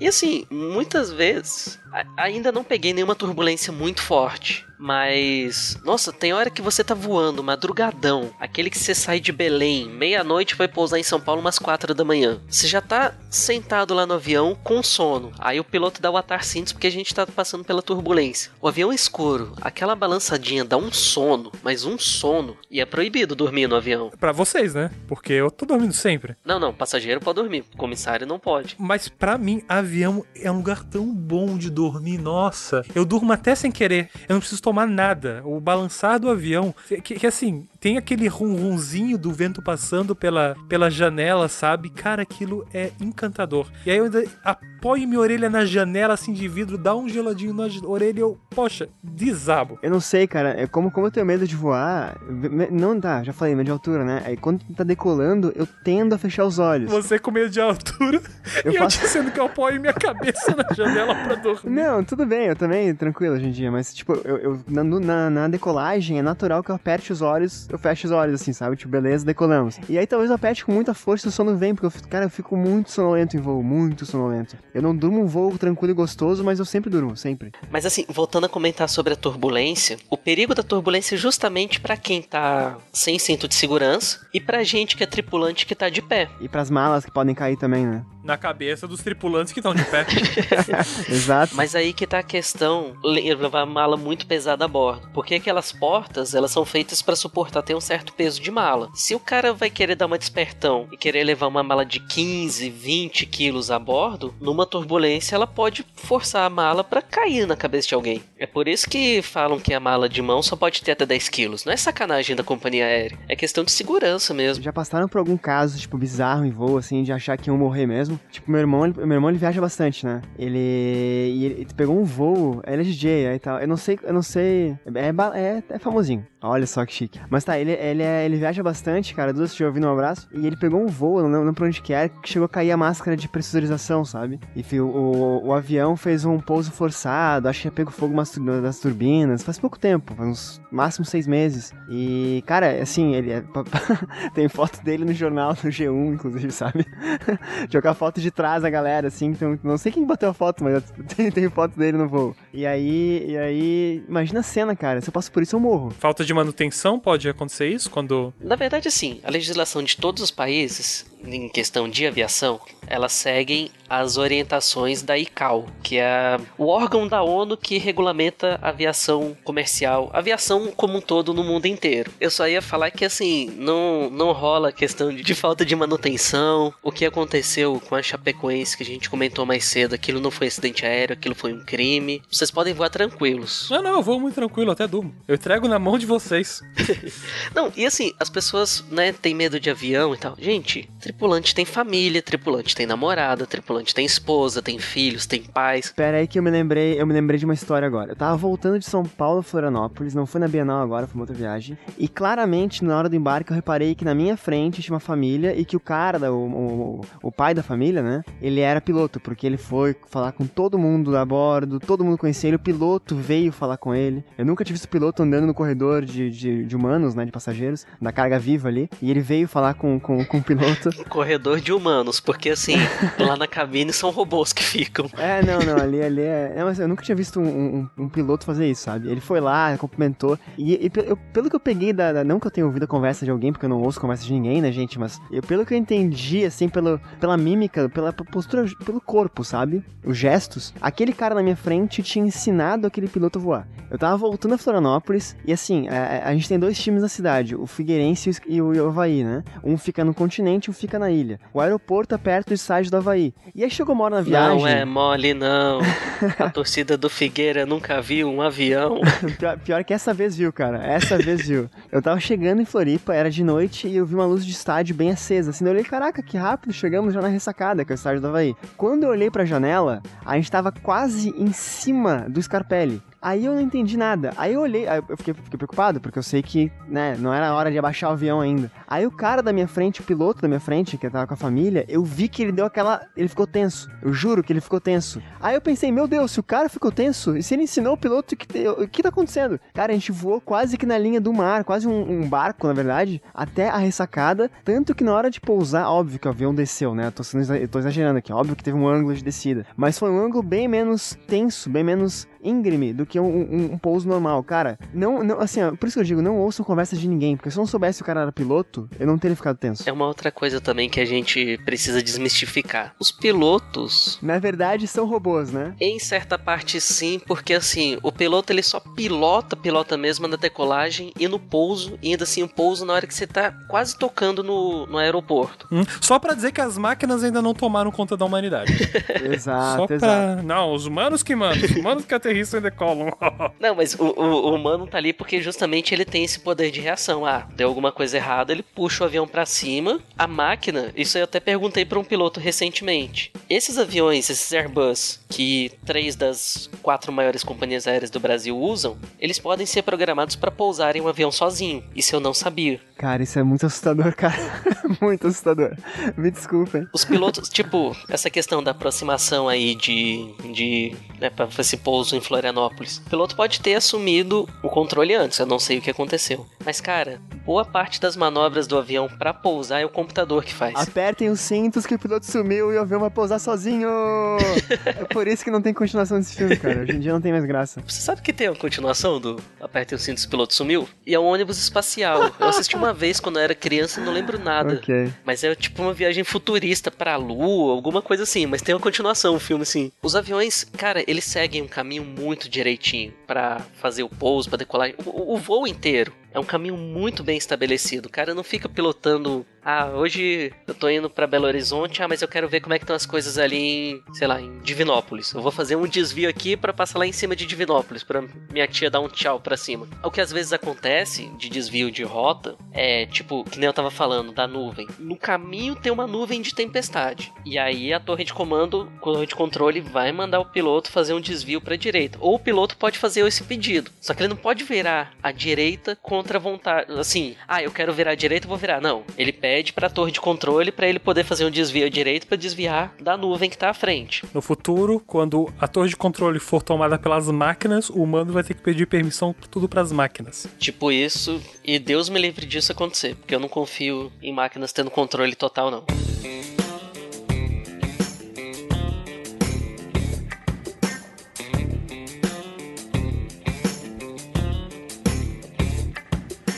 E assim, muitas vezes ainda não peguei nenhuma turbulência muito forte. Mas, nossa, tem hora que você tá voando, madrugadão. Aquele que você sai de Belém, meia-noite vai pousar em São Paulo umas quatro da manhã. Você já tá sentado lá no avião com sono. Aí o piloto dá o atar cintos porque a gente tá passando pela turbulência. O avião é escuro, aquela balançadinha dá um sono, mas um sono. E é proibido dormir no avião. Para vocês, né? Porque eu tô dormindo sempre. Não, não, passageiro pode dormir, comissário não pode. Mas para mim, avião é um lugar tão bom de dormir. Nossa, eu durmo até sem querer. Eu não preciso tomar nada. O balançar do avião, que, que assim, tem aquele rum-rumzinho do vento passando pela, pela janela, sabe? Cara, aquilo é encantador. E aí eu ainda apoio minha orelha na janela, assim, de vidro, dá um geladinho na orelha e eu, poxa, desabo. Eu não sei, cara. É como, como eu tenho medo de voar, não tá, já falei, medo de altura, né? Aí quando tá decolando, eu tendo a fechar os olhos. Você com medo de altura eu e faço... eu dizendo que eu apoio minha cabeça na janela pra dormir. Não, tudo bem, eu também, tranquilo hoje em dia, mas, tipo, eu, eu na, na, na decolagem é natural que eu aperte os olhos eu fecho os olhos, assim, sabe? Tipo, beleza, decolamos. E aí talvez eu aperte com muita força e o sono vem, porque, eu, cara, eu fico muito sonolento em voo, muito sonolento. Eu não durmo um voo tranquilo e gostoso, mas eu sempre durmo, sempre. Mas assim, voltando a comentar sobre a turbulência, o perigo da turbulência é justamente para quem tá sem cinto de segurança e pra gente que é tripulante que tá de pé. E pras malas que podem cair também, né? Na cabeça dos tripulantes que estão de pé. Exato. Mas aí que tá a questão, levar a mala muito pesada a bordo. Porque aquelas portas, elas são feitas para suportar tem um certo peso de mala. Se o cara vai querer dar uma despertão e querer levar uma mala de 15, 20 quilos a bordo, numa turbulência ela pode forçar a mala para cair na cabeça de alguém. É por isso que falam que a mala de mão só pode ter até 10 quilos. Não é sacanagem da companhia aérea, é questão de segurança mesmo. Já passaram por algum caso, tipo, bizarro em voo, assim, de achar que iam morrer mesmo? Tipo, meu irmão, ele, meu irmão ele viaja bastante, né? Ele, ele, ele pegou um voo, ele é DJ aí tal. Eu não sei, eu não sei. É, é, é famosinho. Olha só que chique. Mas tá, ele, ele, é, ele viaja bastante, cara. Duas te ouvindo um abraço. E ele pegou um voo, não lembro pra onde que era, que chegou a cair a máscara de pressurização, sabe? E o, o, o avião fez um pouso forçado, acho que ia pego fogo das turbinas. Faz pouco tempo, faz uns máximo seis meses. E, cara, assim, ele é, tem foto dele no jornal, no G1, inclusive, sabe? Jogar foto de trás da galera, assim. Então, não sei quem bateu a foto, mas tem, tem foto dele no voo. E aí, e aí, imagina a cena, cara. Se eu passo por isso, eu morro. Falta de manutenção pode acontecer isso quando. Na verdade, sim. A legislação de todos os países em questão de aviação, elas seguem as orientações da ICAO, que é o órgão da ONU que regulamenta a aviação comercial, aviação como um todo no mundo inteiro. Eu só ia falar que assim, não, não rola questão de, de falta de manutenção. O que aconteceu com a Chapecoense que a gente comentou mais cedo, aquilo não foi acidente aéreo, aquilo foi um crime. Vocês podem voar tranquilos. Não, não, eu vou muito tranquilo, até durmo. Eu entrego na mão de vocês. não, e assim, as pessoas, né, têm medo de avião e tal. Gente, tripulante tem família, tripulante tem namorada, tripulante tem esposa, tem filhos, tem pais. Pera aí que eu me lembrei, eu me lembrei de uma história agora. Eu tava voltando de São Paulo a Florianópolis, não foi na Bienal agora, foi uma outra viagem. E claramente, na hora do embarque, eu reparei que na minha frente tinha uma família e que o cara, o, o, o pai da família, né? Ele era piloto, porque ele foi falar com todo mundo a bordo, todo mundo conhecia ele, o piloto veio falar com ele. Eu nunca tive visto piloto andando no corredor de, de, de humanos, né? De passageiros, da carga viva ali. E ele veio falar com, com, com o piloto. Corredor de humanos, porque assim, lá na cabine são robôs que ficam. É, não, não, ali, ali é. é mas eu nunca tinha visto um, um, um, piloto fazer isso, sabe? Ele foi lá, cumprimentou. E, e eu, pelo que eu peguei da, da, Não que eu tenha ouvido a conversa de alguém, porque eu não ouço conversa de ninguém, né, gente? Mas eu, pelo que eu entendi, assim, pelo, pela mímica, pela postura, pelo corpo, sabe? Os gestos. Aquele cara na minha frente tinha ensinado aquele piloto a voar. Eu tava voltando a Florianópolis e assim, a, a gente tem dois times na cidade, o Figueirense e o, e o Havaí, né? Um fica no continente, um fica na ilha. O aeroporto é perto do estádio do Havaí. E aí chegou uma hora na viagem. Não é mole, não. a torcida do Figueira nunca viu um avião. pior, pior, que essa vez viu, cara. Essa vez viu. Eu tava chegando em Floripa, era de noite e eu vi uma luz de estádio bem acesa. Assim, eu olhei, caraca, que rápido, chegamos já na ressacada, que é o estádio do Havaí. Quando eu olhei pra janela, a gente tava quase em cima do Scarpelli. Aí eu não entendi nada. Aí eu olhei, aí eu fiquei, fiquei, preocupado, porque eu sei que, né, não era hora de abaixar o avião ainda. Aí o cara da minha frente, o piloto da minha frente, que tava com a família, eu vi que ele deu aquela. Ele ficou tenso. Eu juro que ele ficou tenso. Aí eu pensei, meu Deus, se o cara ficou tenso, e se ele ensinou o piloto, que, o que tá acontecendo? Cara, a gente voou quase que na linha do mar, quase um, um barco, na verdade, até a ressacada. Tanto que na hora de pousar, óbvio que o avião desceu, né? Eu tô, eu tô exagerando aqui, óbvio que teve um ângulo de descida. Mas foi um ângulo bem menos tenso, bem menos íngreme do que um, um, um pouso normal. Cara, não, não assim, ó, por isso que eu digo, não ouçam conversas de ninguém, porque se eu não soubesse o cara era piloto, eu não teria ficado tenso. É uma outra coisa também que a gente precisa desmistificar. Os pilotos, na verdade, são robôs, né? Em certa parte sim, porque assim, o piloto ele só pilota, pilota mesmo na decolagem e no pouso, e ainda assim o pouso na hora que você tá quase tocando no, no aeroporto. Hum, só para dizer que as máquinas ainda não tomaram conta da humanidade. exato, só pra... exato. Não, os humanos que mandam, os humanos que aterrissam e decolam. não, mas o, o, o, humano tá ali porque justamente ele tem esse poder de reação. Ah, deu alguma coisa errada, ele puxa o avião para cima. A máquina, isso eu até perguntei para um piloto recentemente. Esses aviões, esses Airbus, que três das quatro maiores companhias aéreas do Brasil usam, eles podem ser programados para pousar em um avião sozinho. Isso eu não sabia. Cara, isso é muito assustador, cara. muito assustador. Me desculpem. Os pilotos, tipo, essa questão da aproximação aí de. de né, pra esse pouso em Florianópolis. O piloto pode ter assumido o controle antes, eu não sei o que aconteceu. Mas, cara, boa parte das manobras do avião para pousar é o computador que faz. Apertem os cintos que o piloto sumiu e o avião vai pousar sozinho. é por isso que não tem continuação desse filme, cara. Hoje em dia não tem mais graça. Você sabe que tem a continuação do Apertem os cintos e o piloto sumiu? E é um ônibus espacial. Eu assisti uma vez quando eu era criança e não lembro nada. Okay. Mas é tipo uma viagem futurista pra lua, alguma coisa assim. Mas tem uma continuação o filme, assim. Os aviões, cara, eles seguem um caminho muito direitinho para fazer o pouso, para decolar. O, o voo inteiro é um caminho muito bem estabelecido. O cara não fica pilotando. Ah, hoje eu tô indo para Belo Horizonte, ah, mas eu quero ver como é que estão as coisas ali em, sei lá, em Divinópolis. Eu vou fazer um desvio aqui para passar lá em cima de Divinópolis, para minha tia dar um tchau para cima. O que às vezes acontece de desvio de rota é, tipo, que nem eu tava falando, da nuvem. No caminho tem uma nuvem de tempestade. E aí a torre de comando, a torre de controle vai mandar o piloto fazer um desvio para direita. Ou o piloto pode fazer esse pedido. Só que ele não pode virar à direita contra a vontade. Assim, ah, eu quero virar à direita, vou virar. Não. Ele pede pra torre de controle para ele poder fazer um desvio à direita para desviar da nuvem que tá à frente. No futuro, quando a torre de controle for tomada pelas máquinas, o humano vai ter que pedir permissão tudo para as máquinas. Tipo isso, e Deus me livre disso acontecer, porque eu não confio em máquinas tendo controle total, não.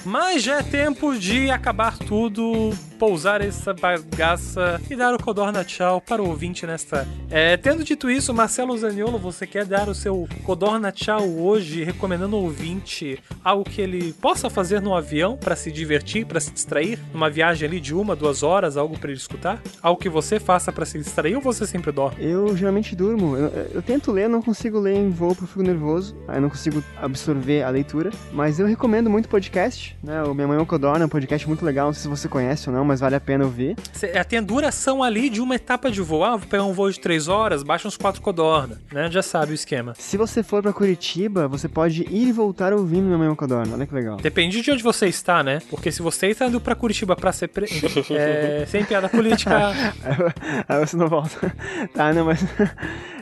Mas já é tempo de acabar tudo pousar essa bagaça e dar o Codorna tchau para o ouvinte nesta. É, tendo dito isso, Marcelo Zaniolo, você quer dar o seu Codorna tchau hoje, recomendando ao ouvinte algo que ele possa fazer no avião para se divertir, para se distrair, numa viagem ali de uma, duas horas, algo para ele escutar? Algo que você faça para se distrair ou você sempre dorme? Eu geralmente durmo. Eu, eu tento ler, não consigo ler em voo porque eu fico nervoso, aí não consigo absorver a leitura, mas eu recomendo muito podcast, né? O Minha Mãe é um Codorna é um podcast muito legal, não sei se você conhece ou não, mas vale a pena ouvir. É, tem a duração ali de uma etapa de voo. Ah, vou pegar um voo de três horas, baixa uns quatro codorna, né? Já sabe o esquema. Se você for para Curitiba, você pode ir e voltar ouvindo Minha Mãe Codorna. Olha que legal. Depende de onde você está, né? Porque se você está indo pra Curitiba pra ser pre... é, sem piada política... Aí você não volta. tá, não, mas...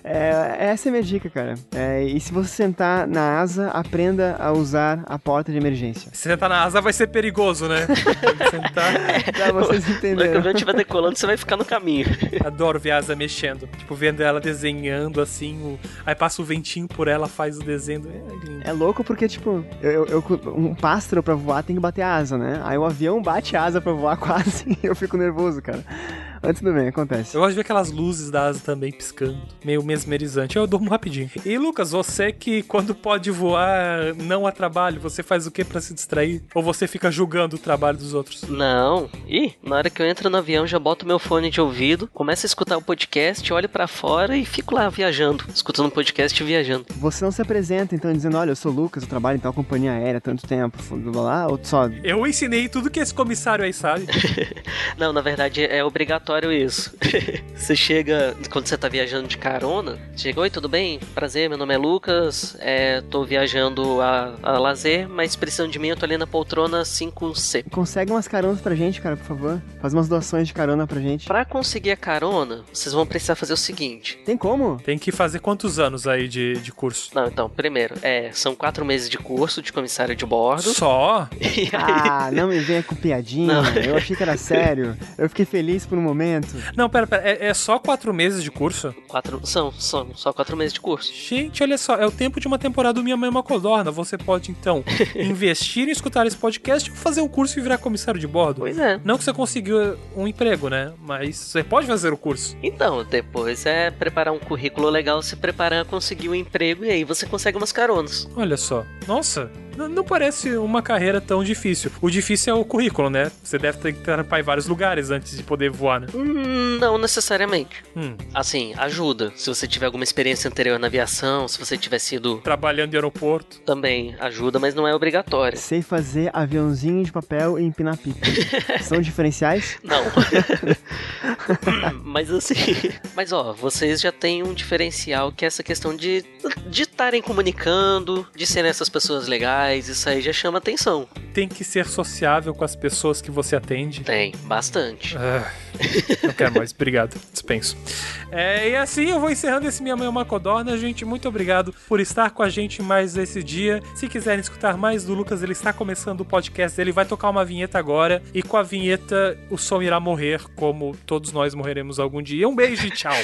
É, essa é a minha dica, cara. É, e se você sentar na asa, aprenda a usar a porta de emergência. Se sentar na asa vai ser perigoso, né? sentar. pra vocês entenderem. Quando eu estiver decolando, você vai ficar no caminho. Adoro ver a asa mexendo. Tipo, vendo ela desenhando assim. O... Aí passa o ventinho por ela, faz o desenho. É, lindo. é louco porque, tipo, eu, eu, um pássaro pra voar tem que bater a asa, né? Aí o avião bate a asa pra voar quase e eu fico nervoso, cara. Mas tudo bem, acontece. Eu gosto de ver aquelas luzes da asa também piscando, meio mesmerizante. Eu durmo rapidinho. E Lucas, você que quando pode voar não a trabalho, você faz o que para se distrair? Ou você fica julgando o trabalho dos outros? Não. Ih, na hora que eu entro no avião, já boto meu fone de ouvido, começo a escutar o podcast, olho para fora e fico lá viajando, escutando o podcast e viajando. Você não se apresenta então dizendo, olha, eu sou o Lucas, eu trabalho em tal companhia aérea há tanto tempo, blá, lá, ou só... Eu ensinei tudo que esse comissário aí sabe. não, na verdade é obrigatório isso. você chega, quando você tá viajando de carona, chega, oi, tudo bem? Prazer, meu nome é Lucas, é, tô viajando a, a lazer, mas precisando de mim, eu tô ali na poltrona 5C. Consegue umas caronas pra gente, cara, por favor? Faz umas doações de carona pra gente. Pra conseguir a carona, vocês vão precisar fazer o seguinte. Tem como? Tem que fazer quantos anos aí de, de curso? Não, então, primeiro, é, são quatro meses de curso de comissário de bordo. Só? Aí... Ah, não me venha com piadinha. Não. Eu achei que era sério. Eu fiquei feliz por um momento. Não, pera, pera. É, é só quatro meses de curso? Quatro. São, são só quatro meses de curso. Gente, olha só, é o tempo de uma temporada do Minha Mãe é uma Codorna. Você pode, então, investir em escutar esse podcast ou fazer um curso e virar comissário de bordo. Pois é. Não que você conseguiu um emprego, né? Mas você pode fazer o curso. Então, depois é preparar um currículo legal, se preparar a conseguir um emprego e aí você consegue umas caronas. Olha só. Nossa, não parece uma carreira tão difícil. O difícil é o currículo, né? Você deve ter que trampar em vários lugares antes de poder voar, né? Hum, não necessariamente. Hum. Assim, ajuda. Se você tiver alguma experiência anterior na aviação, se você tiver sido. Trabalhando em aeroporto. Também ajuda, mas não é obrigatório. Sei fazer aviãozinho de papel e empinar pipa. São diferenciais? Não. mas assim. Mas ó, vocês já têm um diferencial que é essa questão de estarem comunicando, de serem essas pessoas legais, isso aí já chama atenção. Tem que ser sociável com as pessoas que você atende. Tem, bastante. Ah, não quero mais, obrigado, dispenso. É, e assim eu vou encerrando esse Minha Mãe é uma Codorna. Gente, muito obrigado por estar com a gente mais esse dia. Se quiserem escutar mais do Lucas, ele está começando o podcast ele vai tocar uma vinheta agora. E com a vinheta, o som irá morrer, como todos nós morreremos algum dia. Um beijo e tchau.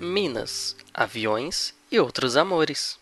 Minas, aviões e outros amores.